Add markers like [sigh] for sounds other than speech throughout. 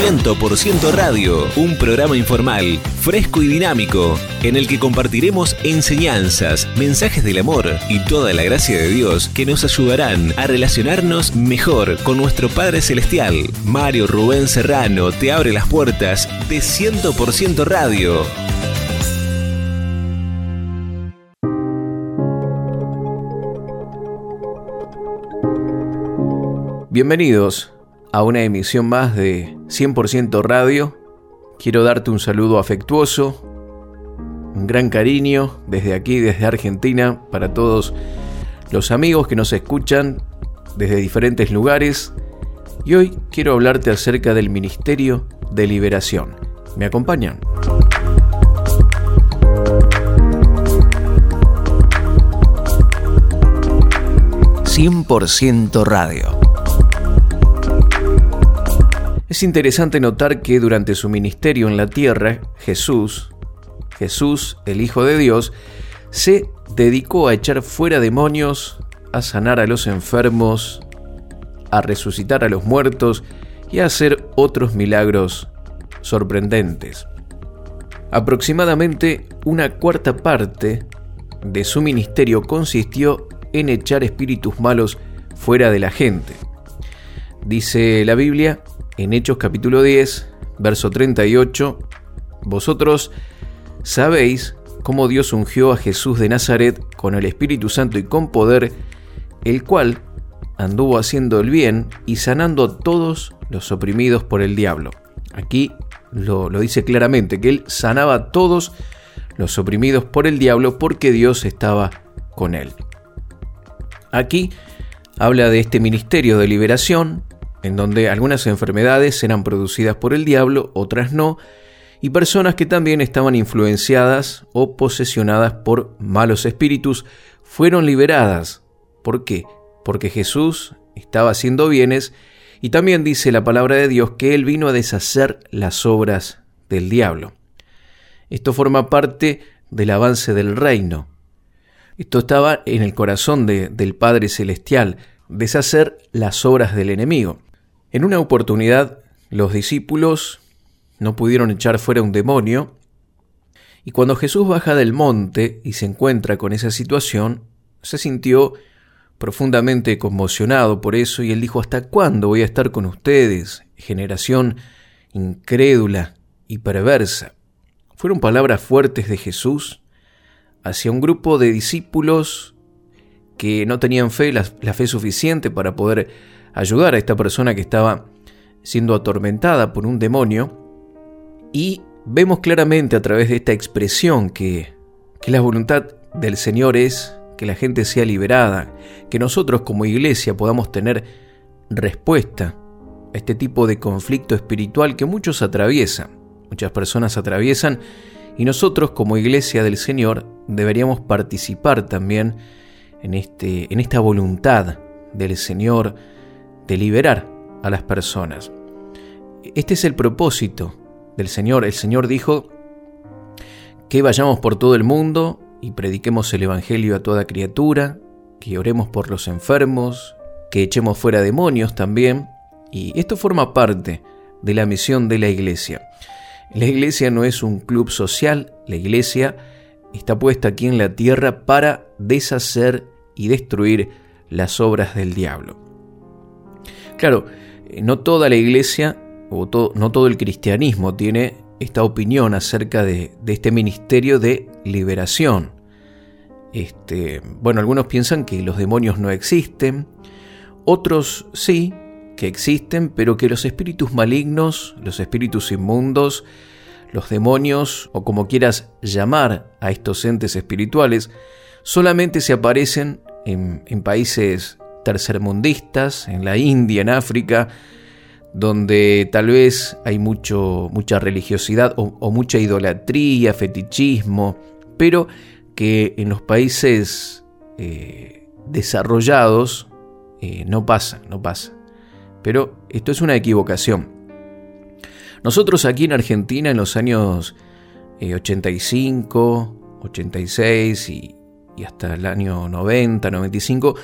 100% Radio, un programa informal, fresco y dinámico, en el que compartiremos enseñanzas, mensajes del amor y toda la gracia de Dios que nos ayudarán a relacionarnos mejor con nuestro Padre Celestial. Mario Rubén Serrano te abre las puertas de 100% Radio. Bienvenidos a una emisión más de 100% Radio. Quiero darte un saludo afectuoso, un gran cariño desde aquí, desde Argentina, para todos los amigos que nos escuchan desde diferentes lugares. Y hoy quiero hablarte acerca del Ministerio de Liberación. ¿Me acompañan? ...100% Radio. Es interesante notar que durante su ministerio en la tierra, Jesús, Jesús, el Hijo de Dios, se dedicó a echar fuera demonios, a sanar a los enfermos, a resucitar a los muertos y a hacer otros milagros sorprendentes. Aproximadamente una cuarta parte de su ministerio consistió en echar espíritus malos fuera de la gente. Dice la Biblia en Hechos capítulo 10, verso 38, Vosotros sabéis cómo Dios ungió a Jesús de Nazaret con el Espíritu Santo y con poder, el cual anduvo haciendo el bien y sanando a todos los oprimidos por el diablo. Aquí lo, lo dice claramente, que él sanaba a todos los oprimidos por el diablo porque Dios estaba con él. Aquí habla de este ministerio de liberación, en donde algunas enfermedades eran producidas por el diablo, otras no, y personas que también estaban influenciadas o posesionadas por malos espíritus fueron liberadas. ¿Por qué? Porque Jesús estaba haciendo bienes y también dice la palabra de Dios que Él vino a deshacer las obras del diablo. Esto forma parte del avance del reino. Esto estaba en el corazón del Padre Celestial, deshacer las obras del enemigo. En una oportunidad, los discípulos no pudieron echar fuera un demonio, y cuando Jesús baja del monte y se encuentra con esa situación, se sintió profundamente conmocionado por eso y él dijo, ¿hasta cuándo voy a estar con ustedes, generación incrédula y perversa? Fueron palabras fuertes de Jesús hacia un grupo de discípulos que no tenían fe, la, la fe suficiente para poder ayudar a esta persona que estaba siendo atormentada por un demonio. Y vemos claramente a través de esta expresión que, que la voluntad del Señor es que la gente sea liberada, que nosotros como iglesia podamos tener respuesta a este tipo de conflicto espiritual que muchos atraviesan, muchas personas atraviesan, y nosotros como iglesia del Señor deberíamos participar también en, este, en esta voluntad del Señor de liberar a las personas. Este es el propósito del Señor. El Señor dijo que vayamos por todo el mundo y prediquemos el Evangelio a toda criatura, que oremos por los enfermos, que echemos fuera demonios también. Y esto forma parte de la misión de la iglesia. La iglesia no es un club social, la iglesia está puesta aquí en la tierra para deshacer y destruir las obras del diablo. Claro, eh, no toda la iglesia o no todo el cristianismo tiene esta opinión acerca de, este ministerio de liberación. Este, bueno, algunos piensan que los demonios no existen, otros sí, que existen, pero que los espíritus malignos, los espíritus inmundos, los demonios, o como quieras llamar a estos entes espirituales, solamente se aparecen en, en países tercermundistas, en la India, en África, donde tal vez hay mucho, mucha religiosidad o, mucha idolatría, fetichismo, pero que en los países eh, desarrollados eh, no pasa, no pasa. Pero esto es una equivocación. Nosotros aquí en Argentina en los años 85, eh, 86 y, y hasta el año 90, 95,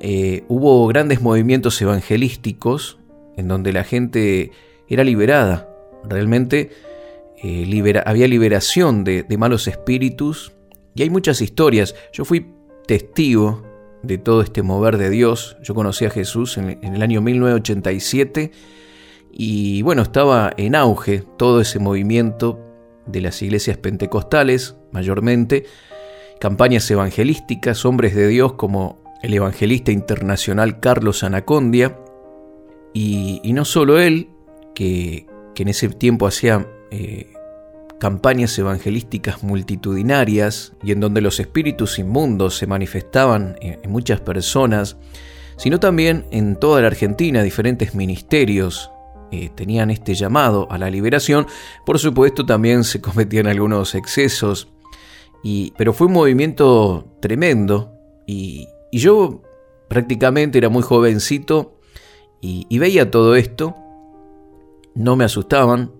eh, hubo grandes movimientos evangelísticos en donde la gente era liberada. Realmente eh, había liberación de, malos espíritus y hay muchas historias. Yo fui testigo de todo este mover de Dios. Yo conocí a Jesús en, en el año 1987 y bueno, estaba en auge todo ese movimiento de las iglesias pentecostales, mayormente, campañas evangelísticas, hombres de Dios como el evangelista internacional Carlos Anacondia, y, no solo él, que, en ese tiempo hacía eh, campañas evangelísticas multitudinarias y en donde los espíritus inmundos se manifestaban en muchas personas, sino también en toda la Argentina diferentes ministerios eh, tenían este llamado a la liberación. Por supuesto también se cometían algunos excesos, pero fue un movimiento tremendo y, yo prácticamente era muy jovencito y, veía todo esto. No me asustaban,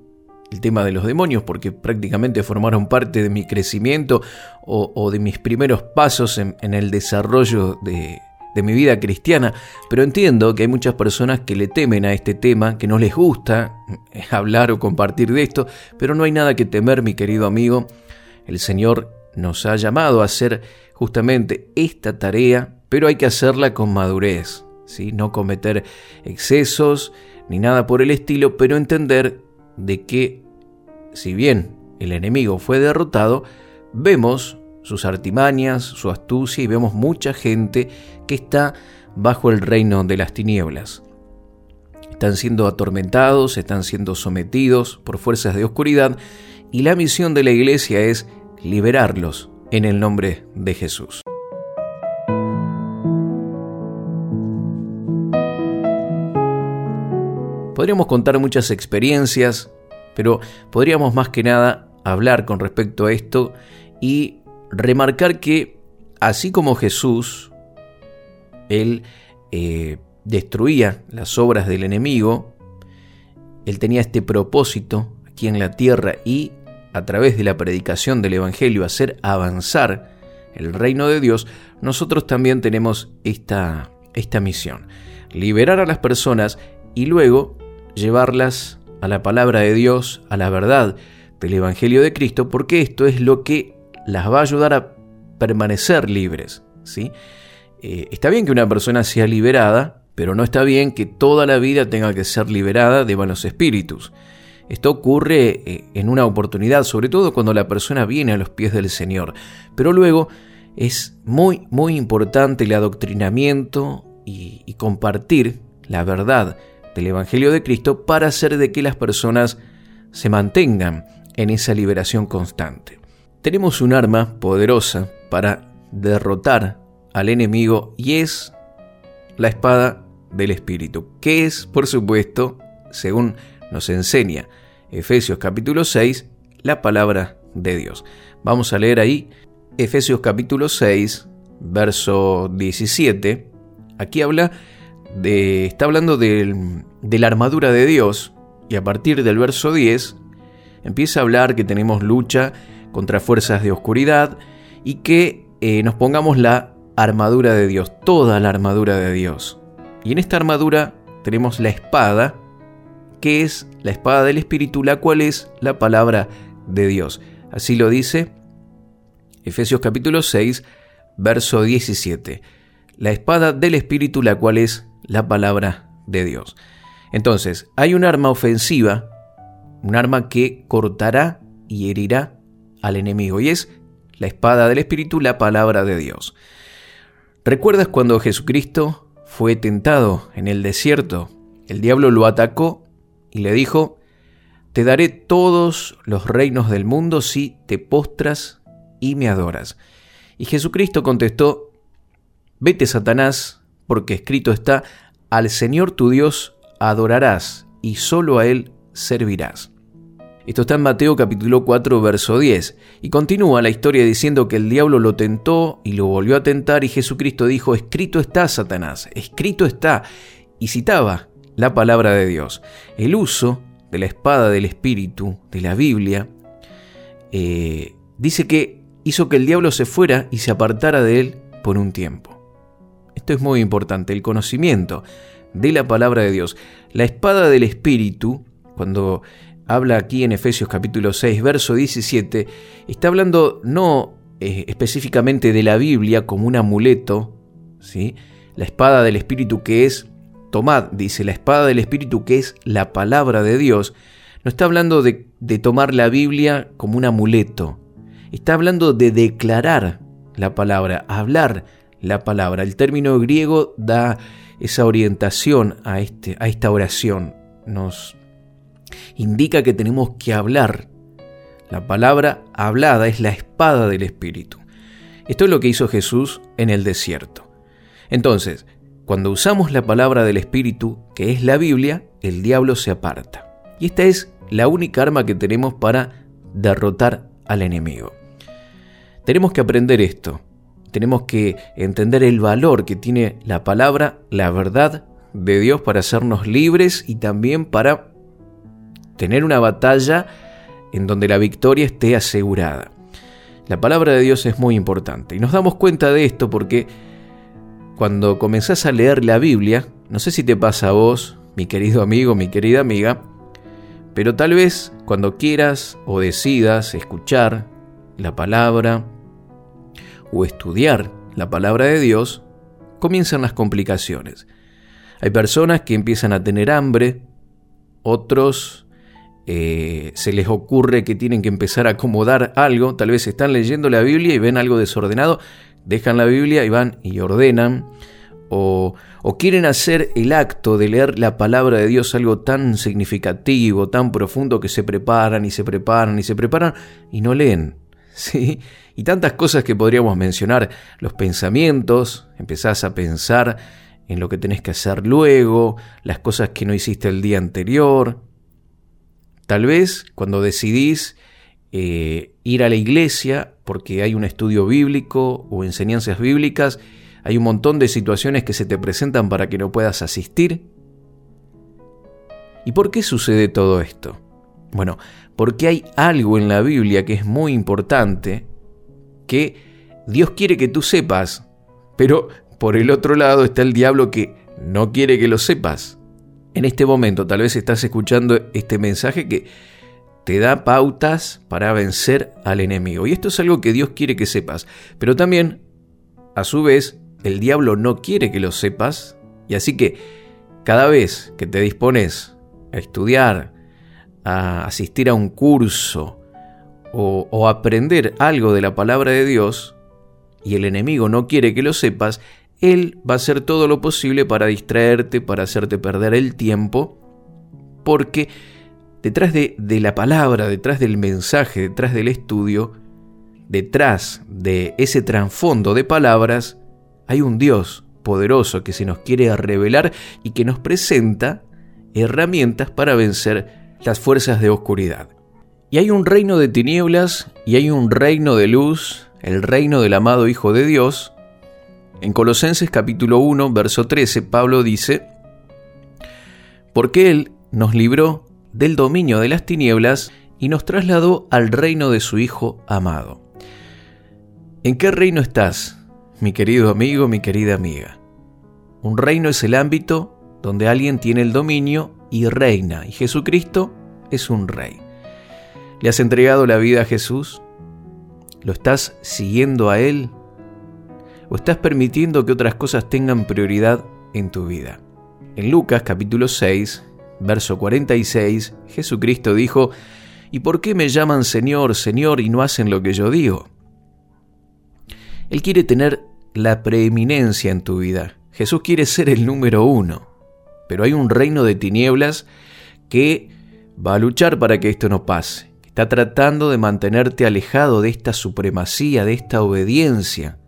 el tema de los demonios porque prácticamente formaron parte de mi crecimiento o, de mis primeros pasos en, el desarrollo de, de mi vida cristiana, pero entiendo que hay muchas personas que le temen a este tema, que no les gusta [laughs] hablar o compartir de esto, pero no hay nada que temer, mi querido amigo. El Señor nos ha llamado a hacer justamente esta tarea, pero hay que hacerla con madurez, ¿sí? no cometer excesos ni nada por el estilo, pero entender de que si bien el enemigo fue derrotado, vemos sus artimañas, su astucia y vemos mucha gente que está bajo el reino de las tinieblas. Están siendo atormentados, están siendo sometidos por fuerzas de oscuridad y la misión de la iglesia es liberarlos en el nombre de Jesús. Podríamos contar muchas experiencias, pero podríamos más que nada hablar con respecto a esto y remarcar que así como Jesús, él eh, destruía las obras del enemigo, él tenía este propósito aquí en la tierra y a través de la predicación del Evangelio hacer avanzar el reino de Dios, nosotros también tenemos esta, esta misión, liberar a las personas y luego llevarlas a la palabra de Dios, a la verdad del Evangelio de Cristo, porque esto es lo que las va a ayudar a permanecer libres. ¿sí? Eh, está bien que una persona sea liberada, pero no está bien que toda la vida tenga que ser liberada de malos espíritus. Esto ocurre eh, en una oportunidad, sobre todo cuando la persona viene a los pies del Señor. Pero luego es muy, muy importante el adoctrinamiento y, y compartir la verdad del Evangelio de Cristo para hacer de que las personas se mantengan en esa liberación constante. Tenemos un arma poderosa para derrotar al enemigo y es la espada del Espíritu, que es, por supuesto, según nos enseña Efesios capítulo 6, la palabra de Dios. Vamos a leer ahí Efesios capítulo 6, verso 17. Aquí habla está hablando de, de la armadura de Dios y a partir del verso 10 empieza a hablar que tenemos lucha contra fuerzas de oscuridad y que eh, nos pongamos la armadura de Dios, toda la armadura de Dios. Y en esta armadura tenemos la espada, que es la espada del Espíritu, la cual es la palabra de Dios. Así lo dice Efesios capítulo 6, verso 17. La espada del Espíritu, la cual es la palabra de Dios. Entonces, hay un arma ofensiva, un arma que cortará y herirá al enemigo y es la espada del Espíritu, la palabra de Dios. ¿Recuerdas cuando Jesucristo fue tentado en el desierto? El diablo lo atacó y le dijo, Te daré todos los reinos del mundo si te postras y me adoras. Y Jesucristo contestó, Vete, Satanás, porque escrito está, al Señor tu Dios adorarás y solo a Él servirás. Esto está en Mateo capítulo 4, verso 10. Y continúa la historia diciendo que el diablo lo tentó y lo volvió a tentar y Jesucristo dijo, escrito está, Satanás, escrito está. Y citaba la palabra de Dios. El uso de la espada del Espíritu, de la Biblia, eh, dice que hizo que el diablo se fuera y se apartara de él por un tiempo. Esto es muy importante, el conocimiento de la palabra de Dios. La espada del Espíritu cuando habla aquí en Efesios capítulo 6, verso 17, está hablando no eh, específicamente de la Biblia como un amuleto, ¿sí? la espada del Espíritu que es, tomad, dice, la espada del Espíritu que es la palabra de Dios, no está hablando de, de tomar la Biblia como un amuleto, está hablando de declarar la palabra, hablar la palabra. El término griego da esa orientación a, este, a esta oración. Nos indica que tenemos que hablar. La palabra hablada es la espada del Espíritu. Esto es lo que hizo Jesús en el desierto. Entonces, cuando usamos la palabra del Espíritu, que es la Biblia, el diablo se aparta. Y esta es la única arma que tenemos para derrotar al enemigo. Tenemos que aprender esto. Tenemos que entender el valor que tiene la palabra, la verdad de Dios para hacernos libres y también para tener una batalla en donde la victoria esté asegurada. La palabra de Dios es muy importante y nos damos cuenta de esto porque cuando comenzás a leer la Biblia, no sé si te pasa a vos, mi querido amigo, mi querida amiga, pero tal vez cuando quieras o decidas escuchar la palabra o estudiar la palabra de Dios, comienzan las complicaciones. Hay personas que empiezan a tener hambre, otros eh, se les ocurre que tienen que empezar a acomodar algo, tal vez están leyendo la Biblia y ven algo desordenado, dejan la Biblia y van y ordenan, o, o quieren hacer el acto de leer la palabra de Dios algo tan significativo, tan profundo que se preparan y se preparan y se preparan y no leen. [laughs] ¿sí? Y tantas cosas que podríamos mencionar, los pensamientos, empezás a pensar en lo que tenés que hacer luego, las cosas que no hiciste el día anterior. Tal vez cuando decidís eh, ir a la iglesia porque hay un estudio bíblico o enseñanzas bíblicas, hay un montón de situaciones que se te presentan para que no puedas asistir. ¿Y por qué sucede todo esto? Bueno, porque hay algo en la Biblia que es muy importante, que Dios quiere que tú sepas, pero por el otro lado está el diablo que no quiere que lo sepas. En este momento tal vez estás escuchando este mensaje que te da pautas para vencer al enemigo. Y esto es algo que Dios quiere que sepas. Pero también, a su vez, el diablo no quiere que lo sepas. Y así que cada vez que te dispones a estudiar, a asistir a un curso o, aprender algo de la palabra de Dios y el enemigo no quiere que lo sepas, él va a hacer todo lo posible para distraerte, para hacerte perder el tiempo, porque detrás de, de, la palabra, detrás del mensaje, detrás del estudio, detrás de ese trasfondo de palabras, hay un Dios poderoso que se nos quiere revelar y que nos presenta herramientas para vencer las fuerzas de oscuridad. Y hay un reino de tinieblas y hay un reino de luz, el reino del amado Hijo de Dios. En Colosenses capítulo 1, verso 13, Pablo dice, porque Él nos libró del dominio de las tinieblas y nos trasladó al reino de su Hijo amado. ¿En qué reino estás, mi querido amigo, mi querida amiga? Un reino es el ámbito donde alguien tiene el dominio y reina, y Jesucristo es un rey. ¿Le has entregado la vida a Jesús? ¿Lo estás siguiendo a Él? ¿O estás permitiendo que otras cosas tengan prioridad en tu vida? En Lucas capítulo 6, verso 46, Jesucristo dijo, ¿Y por qué me llaman Señor, Señor y no hacen lo que yo digo? Él quiere tener la preeminencia en tu vida. Jesús quiere ser el número uno pero hay un reino de tinieblas que va a luchar para que esto no pase. Está tratando de mantenerte alejado de esta supremacía, de esta obediencia,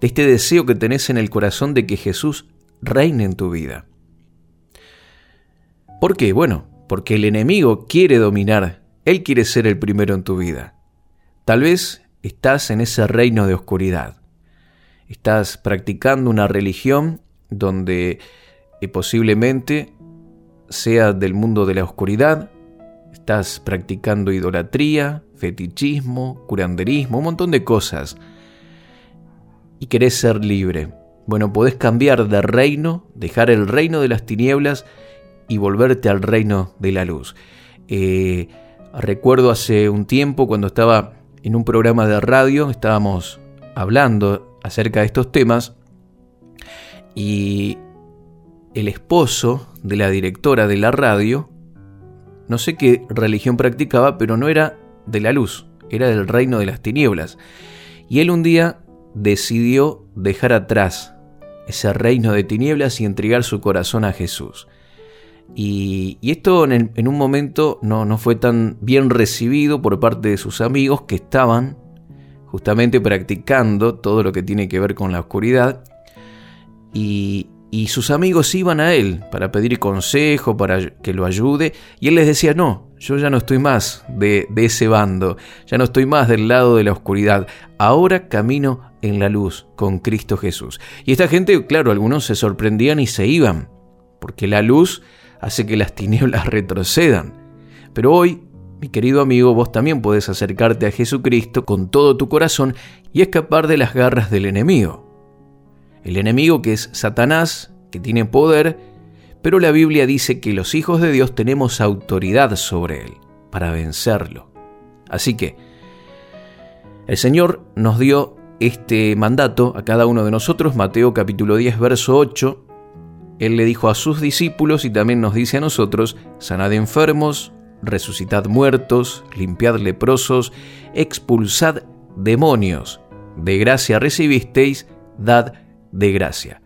de este deseo que tenés en el corazón de que Jesús reine en tu vida. ¿Por qué? Bueno, porque el enemigo quiere dominar, él quiere ser el primero en tu vida. Tal vez estás en ese reino de oscuridad. Estás practicando una religión donde y posiblemente sea del mundo de la oscuridad, estás practicando idolatría, fetichismo, curanderismo, un montón de cosas, y querés ser libre. Bueno, podés cambiar de reino, dejar el reino de las tinieblas y volverte al reino de la luz. Eh, recuerdo hace un tiempo cuando estaba en un programa de radio, estábamos hablando acerca de estos temas y el esposo de la directora de la radio, no sé qué religión practicaba, pero no era de la luz, era del reino de las tinieblas. Y él un día decidió dejar atrás ese reino de tinieblas y entregar su corazón a Jesús. Y, esto en, un momento no, no fue tan bien recibido por parte de sus amigos que estaban justamente practicando todo lo que tiene que ver con la oscuridad. Y, y sus amigos iban a él para pedir consejo, para que lo ayude, y él les decía, no, yo ya no estoy más de, de, ese bando, ya no estoy más del lado de la oscuridad, ahora camino en la luz con Cristo Jesús. Y esta gente, claro, algunos se sorprendían y se iban, porque la luz hace que las [laughs] tinieblas retrocedan. Pero hoy, mi querido amigo, vos también puedes acercarte a Jesucristo con todo tu corazón y escapar de las garras del enemigo el enemigo que es Satanás, que tiene poder, pero la Biblia dice que los hijos de Dios tenemos autoridad sobre él para vencerlo. Así que el Señor nos dio este mandato a cada uno de nosotros, Mateo capítulo 10, verso 8. Él le dijo a sus discípulos y también nos dice a nosotros, sanad enfermos, resucitad muertos, limpiad leprosos, expulsad demonios. De gracia recibisteis, dad de gracia.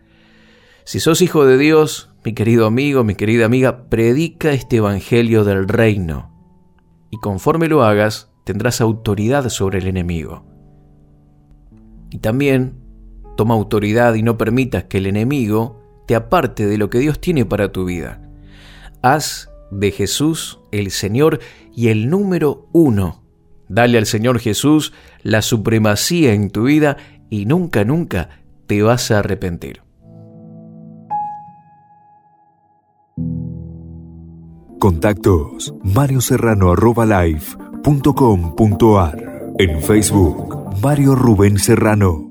Si sos hijo de Dios, mi querido amigo, mi querida amiga, predica este Evangelio del reino. Y conforme lo hagas, tendrás autoridad sobre el enemigo. Y también toma autoridad y no permitas que el enemigo te aparte de lo que Dios tiene para tu vida. Haz de Jesús el Señor y el número uno. Dale al Señor Jesús la supremacía en tu vida y nunca, nunca te vas a arrepentir. Contactos marioserrano.live.com.ar En Facebook, Mario Rubén Serrano.